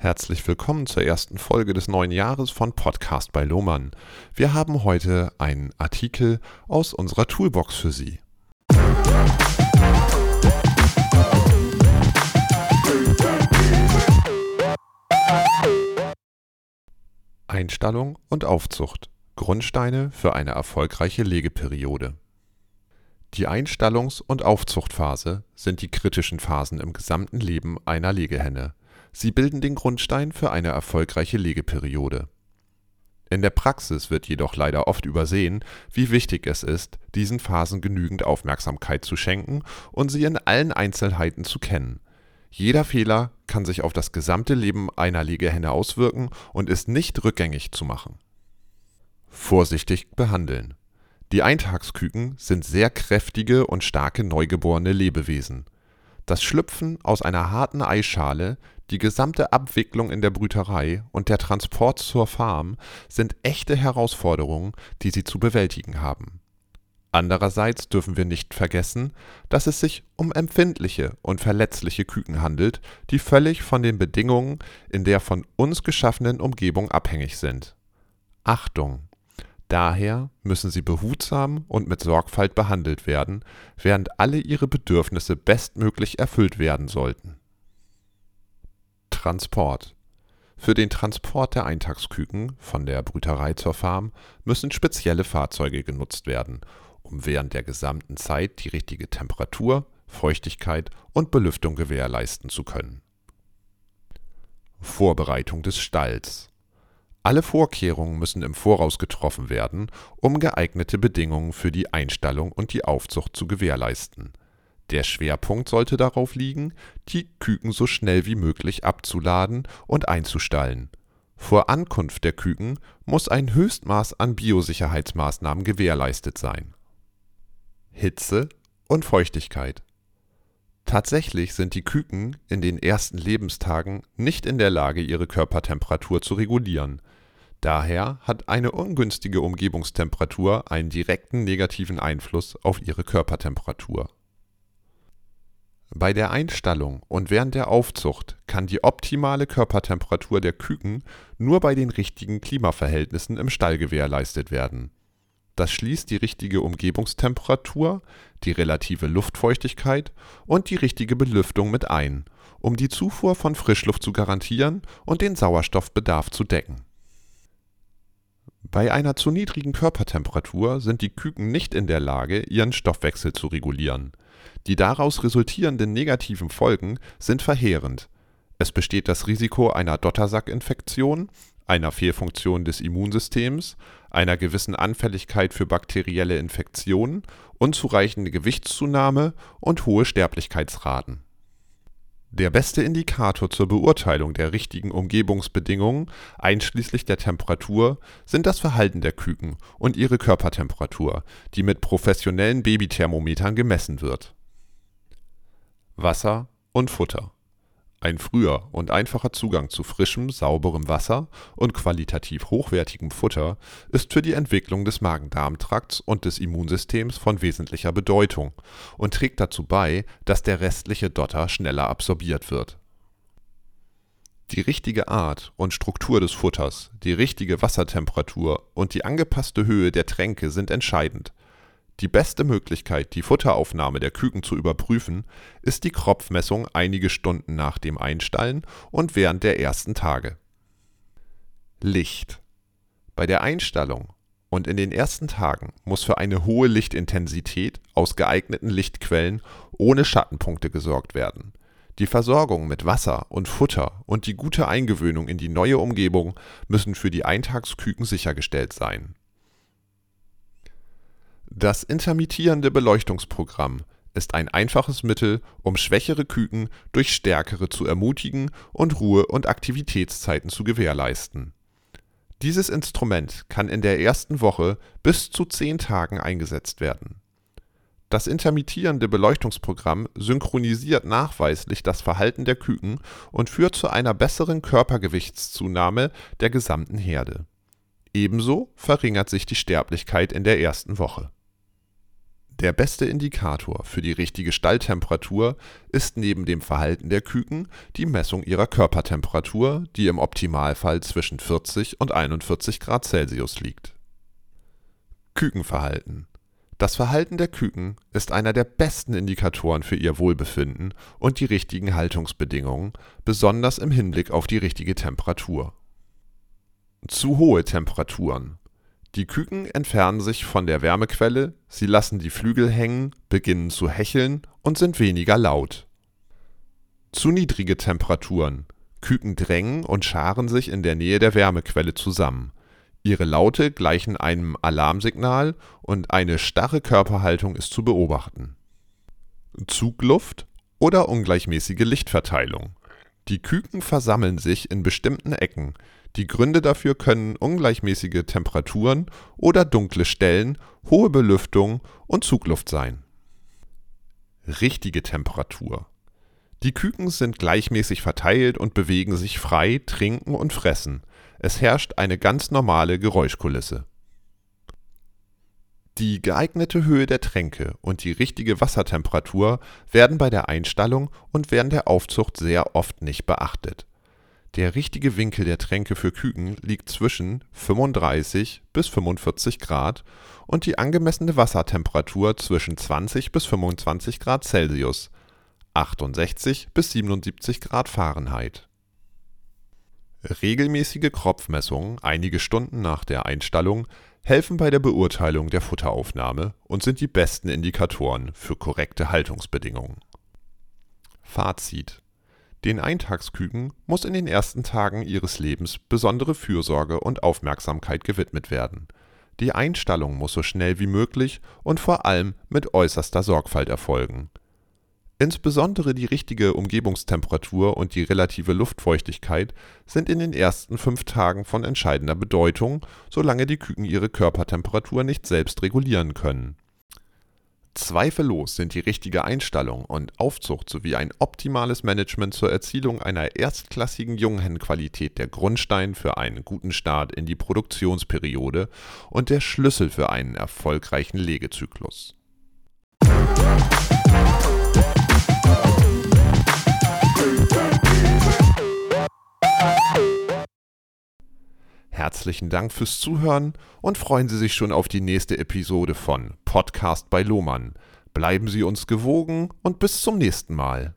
Herzlich willkommen zur ersten Folge des neuen Jahres von Podcast bei Lohmann. Wir haben heute einen Artikel aus unserer Toolbox für Sie. Einstallung und Aufzucht. Grundsteine für eine erfolgreiche Legeperiode. Die Einstallungs- und Aufzuchtphase sind die kritischen Phasen im gesamten Leben einer Legehenne. Sie bilden den Grundstein für eine erfolgreiche Legeperiode. In der Praxis wird jedoch leider oft übersehen, wie wichtig es ist, diesen Phasen genügend Aufmerksamkeit zu schenken und sie in allen Einzelheiten zu kennen. Jeder Fehler kann sich auf das gesamte Leben einer Legehenne auswirken und ist nicht rückgängig zu machen. Vorsichtig behandeln. Die Eintagsküken sind sehr kräftige und starke neugeborene Lebewesen. Das Schlüpfen aus einer harten Eischale, die gesamte Abwicklung in der Brüterei und der Transport zur Farm sind echte Herausforderungen, die sie zu bewältigen haben. Andererseits dürfen wir nicht vergessen, dass es sich um empfindliche und verletzliche Küken handelt, die völlig von den Bedingungen in der von uns geschaffenen Umgebung abhängig sind. Achtung! Daher müssen sie behutsam und mit Sorgfalt behandelt werden, während alle ihre Bedürfnisse bestmöglich erfüllt werden sollten Transport. Für den Transport der Eintagsküken von der Brüterei zur Farm müssen spezielle Fahrzeuge genutzt werden, um während der gesamten Zeit die richtige Temperatur, Feuchtigkeit und Belüftung gewährleisten zu können. Vorbereitung des Stalls. Alle Vorkehrungen müssen im Voraus getroffen werden, um geeignete Bedingungen für die Einstallung und die Aufzucht zu gewährleisten der Schwerpunkt sollte darauf liegen, die Küken so schnell wie möglich abzuladen und einzustallen. Vor Ankunft der Küken muss ein Höchstmaß an Biosicherheitsmaßnahmen gewährleistet sein. Hitze und Feuchtigkeit Tatsächlich sind die Küken in den ersten Lebenstagen nicht in der Lage, ihre Körpertemperatur zu regulieren. Daher hat eine ungünstige Umgebungstemperatur einen direkten negativen Einfluss auf ihre Körpertemperatur bei der Einstallung und während der Aufzucht kann die optimale Körpertemperatur der Küken nur bei den richtigen Klimaverhältnissen im Stall gewährleistet werden. Das schließt die richtige Umgebungstemperatur, die relative Luftfeuchtigkeit und die richtige Belüftung mit ein, um die Zufuhr von Frischluft zu garantieren und den Sauerstoffbedarf zu decken. Bei einer zu niedrigen Körpertemperatur sind die Küken nicht in der Lage, ihren Stoffwechsel zu regulieren die daraus resultierenden negativen Folgen sind verheerend. Es besteht das Risiko einer Dottersackinfektion, einer Fehlfunktion des Immunsystems, einer gewissen Anfälligkeit für bakterielle Infektionen, unzureichende Gewichtszunahme und hohe Sterblichkeitsraten. Der beste Indikator zur Beurteilung der richtigen Umgebungsbedingungen einschließlich der Temperatur sind das Verhalten der Küken und ihre Körpertemperatur, die mit professionellen Babythermometern gemessen wird Wasser und Futter. Ein früher und einfacher Zugang zu frischem, sauberem Wasser und qualitativ hochwertigem Futter ist für die Entwicklung des Magen-Darm-Trakts und des Immunsystems von wesentlicher Bedeutung und trägt dazu bei, dass der restliche Dotter schneller absorbiert wird. Die richtige Art und Struktur des Futters, die richtige Wassertemperatur und die angepasste Höhe der Tränke sind entscheidend die beste Möglichkeit, die Futteraufnahme der Küken zu überprüfen, ist die Kropfmessung einige Stunden nach dem Einstallen und während der ersten Tage. Licht Bei der Einstallung und in den ersten Tagen muss für eine hohe Lichtintensität aus geeigneten Lichtquellen ohne Schattenpunkte gesorgt werden. Die Versorgung mit Wasser und Futter und die gute Eingewöhnung in die neue Umgebung müssen für die Eintagsküken sichergestellt sein das intermittierende Beleuchtungsprogramm ist ein einfaches Mittel, um schwächere Küken durch stärkere zu ermutigen und Ruhe und Aktivitätszeiten zu gewährleisten. Dieses Instrument kann in der ersten Woche bis zu zehn Tagen eingesetzt werden. Das intermittierende Beleuchtungsprogramm synchronisiert nachweislich das Verhalten der Küken und führt zu einer besseren Körpergewichtszunahme der gesamten Herde. Ebenso verringert sich die Sterblichkeit in der ersten Woche Der beste Indikator für die richtige Stalltemperatur ist neben dem Verhalten der Küken die Messung ihrer Körpertemperatur, die im Optimalfall zwischen 40 und 41 Grad Celsius liegt. Kükenverhalten Das Verhalten der Küken ist einer der besten Indikatoren für ihr Wohlbefinden und die richtigen Haltungsbedingungen, besonders im Hinblick auf die richtige Temperatur. Zu hohe Temperaturen die Küken entfernen sich von der Wärmequelle, sie lassen die Flügel hängen, beginnen zu hecheln und sind weniger laut. Zu niedrige Temperaturen Küken drängen und scharen sich in der Nähe der Wärmequelle zusammen. Ihre Laute gleichen einem Alarmsignal und eine starre Körperhaltung ist zu beobachten. Zugluft oder ungleichmäßige Lichtverteilung Die Küken versammeln sich in bestimmten Ecken die Gründe dafür können ungleichmäßige Temperaturen oder dunkle Stellen, hohe Belüftung und Zugluft sein. Richtige Temperatur Die Küken sind gleichmäßig verteilt und bewegen sich frei, trinken und fressen. Es herrscht eine ganz normale Geräuschkulisse. Die geeignete Höhe der Tränke und die richtige Wassertemperatur werden bei der Einstallung und während der Aufzucht sehr oft nicht beachtet der richtige Winkel der Tränke für Küken liegt zwischen 35 bis 45 Grad und die angemessene Wassertemperatur zwischen 20 bis 25 Grad Celsius (68 bis 77 Grad Fahrenheit). Regelmäßige Kropfmessungen einige Stunden nach der Einstallung helfen bei der Beurteilung der Futteraufnahme und sind die besten Indikatoren für korrekte Haltungsbedingungen. Fazit den Eintagsküken muss in den ersten Tagen ihres Lebens besondere Fürsorge und Aufmerksamkeit gewidmet werden. Die Einstallung muss so schnell wie möglich und vor allem mit äußerster Sorgfalt erfolgen. Insbesondere die richtige Umgebungstemperatur und die relative Luftfeuchtigkeit sind in den ersten fünf Tagen von entscheidender Bedeutung, solange die Küken ihre Körpertemperatur nicht selbst regulieren können Zweifellos sind die richtige Einstallung und Aufzucht sowie ein optimales Management zur Erzielung einer erstklassigen Junghennenqualität der Grundstein für einen guten Start in die Produktionsperiode und der Schlüssel für einen erfolgreichen Legezyklus. Herzlichen Dank fürs Zuhören und freuen Sie sich schon auf die nächste Episode von Podcast bei Lohmann. Bleiben Sie uns gewogen und bis zum nächsten Mal.